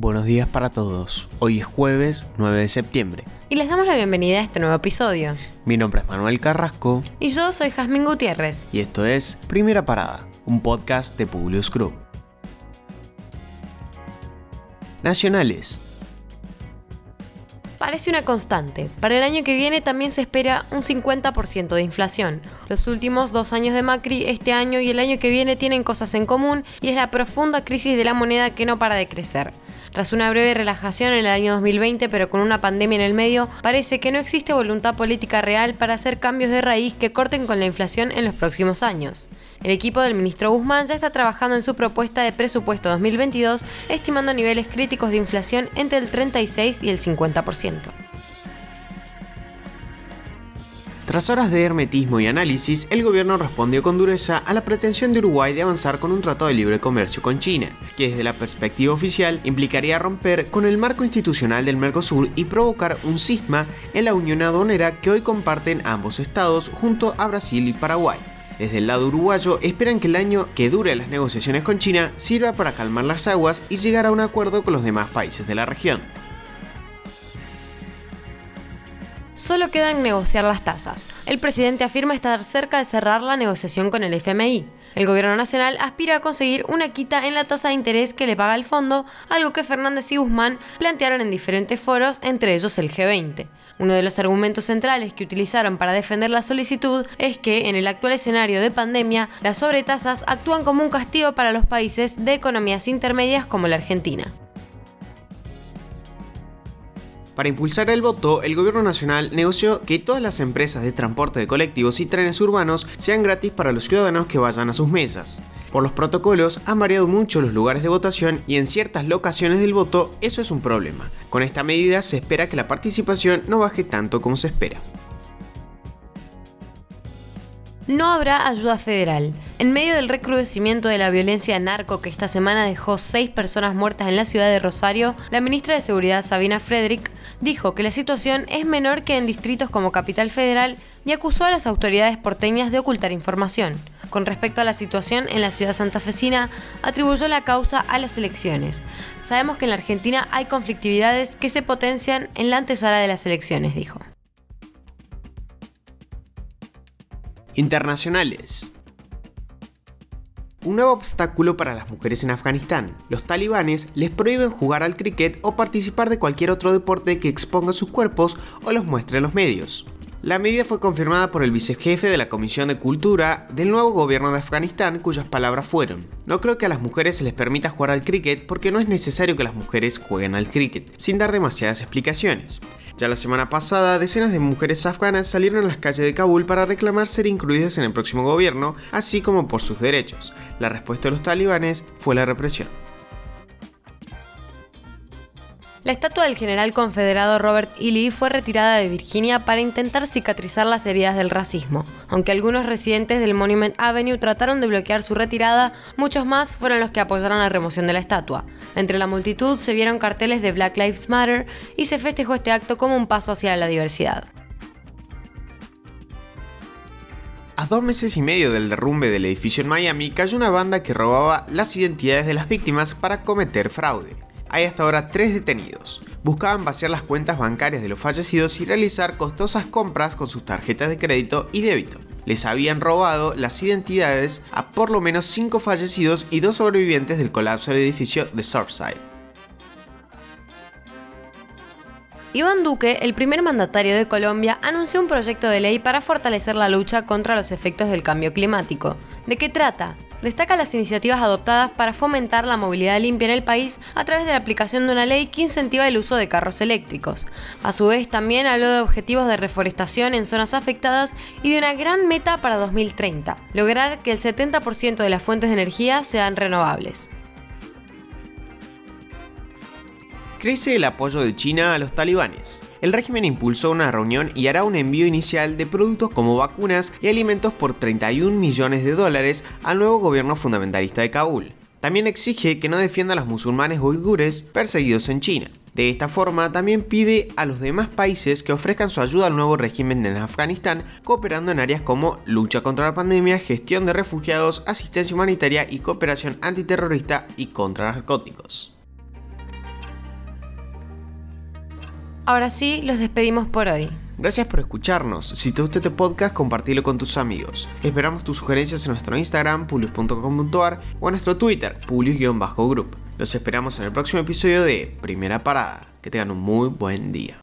buenos días para todos. Hoy es jueves 9 de septiembre. Y les damos la bienvenida a este nuevo episodio. Mi nombre es Manuel Carrasco. Y yo soy Jazmín Gutiérrez. Y esto es Primera Parada, un podcast de Publius Group. Nacionales. Parece una constante. Para el año que viene también se espera un 50% de inflación. Los últimos dos años de Macri, este año y el año que viene tienen cosas en común y es la profunda crisis de la moneda que no para de crecer. Tras una breve relajación en el año 2020, pero con una pandemia en el medio, parece que no existe voluntad política real para hacer cambios de raíz que corten con la inflación en los próximos años. El equipo del ministro Guzmán ya está trabajando en su propuesta de presupuesto 2022, estimando niveles críticos de inflación entre el 36 y el 50%. Tras horas de hermetismo y análisis, el gobierno respondió con dureza a la pretensión de Uruguay de avanzar con un tratado de libre comercio con China, que desde la perspectiva oficial implicaría romper con el marco institucional del Mercosur y provocar un cisma en la unión aduanera que hoy comparten ambos estados junto a Brasil y Paraguay. Desde el lado uruguayo esperan que el año que dure las negociaciones con China sirva para calmar las aguas y llegar a un acuerdo con los demás países de la región. Solo queda en negociar las tasas. El presidente afirma estar cerca de cerrar la negociación con el FMI. El gobierno nacional aspira a conseguir una quita en la tasa de interés que le paga el fondo, algo que Fernández y Guzmán plantearon en diferentes foros, entre ellos el G20. Uno de los argumentos centrales que utilizaron para defender la solicitud es que en el actual escenario de pandemia, las sobretasas actúan como un castigo para los países de economías intermedias como la Argentina. Para impulsar el voto, el gobierno nacional negoció que todas las empresas de transporte de colectivos y trenes urbanos sean gratis para los ciudadanos que vayan a sus mesas. Por los protocolos han variado mucho los lugares de votación y en ciertas locaciones del voto eso es un problema. Con esta medida se espera que la participación no baje tanto como se espera. No habrá ayuda federal. En medio del recrudecimiento de la violencia narco que esta semana dejó seis personas muertas en la ciudad de Rosario, la ministra de Seguridad Sabina Frederick dijo que la situación es menor que en distritos como Capital Federal y acusó a las autoridades porteñas de ocultar información. Con respecto a la situación en la ciudad santafesina, atribuyó la causa a las elecciones. Sabemos que en la Argentina hay conflictividades que se potencian en la antesala de las elecciones, dijo. Internacionales. Un nuevo obstáculo para las mujeres en Afganistán. Los talibanes les prohíben jugar al cricket o participar de cualquier otro deporte que exponga sus cuerpos o los muestre en los medios. La medida fue confirmada por el vicejefe de la Comisión de Cultura del nuevo gobierno de Afganistán, cuyas palabras fueron, no creo que a las mujeres se les permita jugar al cricket porque no es necesario que las mujeres jueguen al cricket, sin dar demasiadas explicaciones. Ya la semana pasada, decenas de mujeres afganas salieron a las calles de Kabul para reclamar ser incluidas en el próximo gobierno, así como por sus derechos. La respuesta de los talibanes fue la represión. La estatua del general confederado Robert E. Lee fue retirada de Virginia para intentar cicatrizar las heridas del racismo. Aunque algunos residentes del Monument Avenue trataron de bloquear su retirada, muchos más fueron los que apoyaron la remoción de la estatua. Entre la multitud se vieron carteles de Black Lives Matter y se festejó este acto como un paso hacia la diversidad. A dos meses y medio del derrumbe del edificio en Miami, cayó una banda que robaba las identidades de las víctimas para cometer fraude hay hasta ahora tres detenidos. Buscaban vaciar las cuentas bancarias de los fallecidos y realizar costosas compras con sus tarjetas de crédito y débito. Les habían robado las identidades a por lo menos cinco fallecidos y dos sobrevivientes del colapso del edificio de Surfside. Iván Duque, el primer mandatario de Colombia, anunció un proyecto de ley para fortalecer la lucha contra los efectos del cambio climático. ¿De qué trata? destaca las iniciativas adoptadas para fomentar la movilidad limpia en el país a través de la aplicación de una ley que incentiva el uso de carros eléctricos. A su vez, también habló de objetivos de reforestación en zonas afectadas y de una gran meta para 2030, lograr que el 70% de las fuentes de energía sean renovables. Crece el apoyo de China a los talibanes el régimen impulsó una reunión y hará un envío inicial de productos como vacunas y alimentos por 31 millones de dólares al nuevo gobierno fundamentalista de Kabul. También exige que no defienda a los musulmanes uigures perseguidos en China. De esta forma, también pide a los demás países que ofrezcan su ayuda al nuevo régimen en Afganistán, cooperando en áreas como lucha contra la pandemia, gestión de refugiados, asistencia humanitaria y cooperación antiterrorista y contra narcóticos. Ahora sí, los despedimos por hoy. Gracias por escucharnos. Si te gusta este podcast, compartilo con tus amigos. Esperamos tus sugerencias en nuestro Instagram, publius.com.ar o en nuestro Twitter, publius-group. Los esperamos en el próximo episodio de Primera Parada. Que tengan un muy buen día.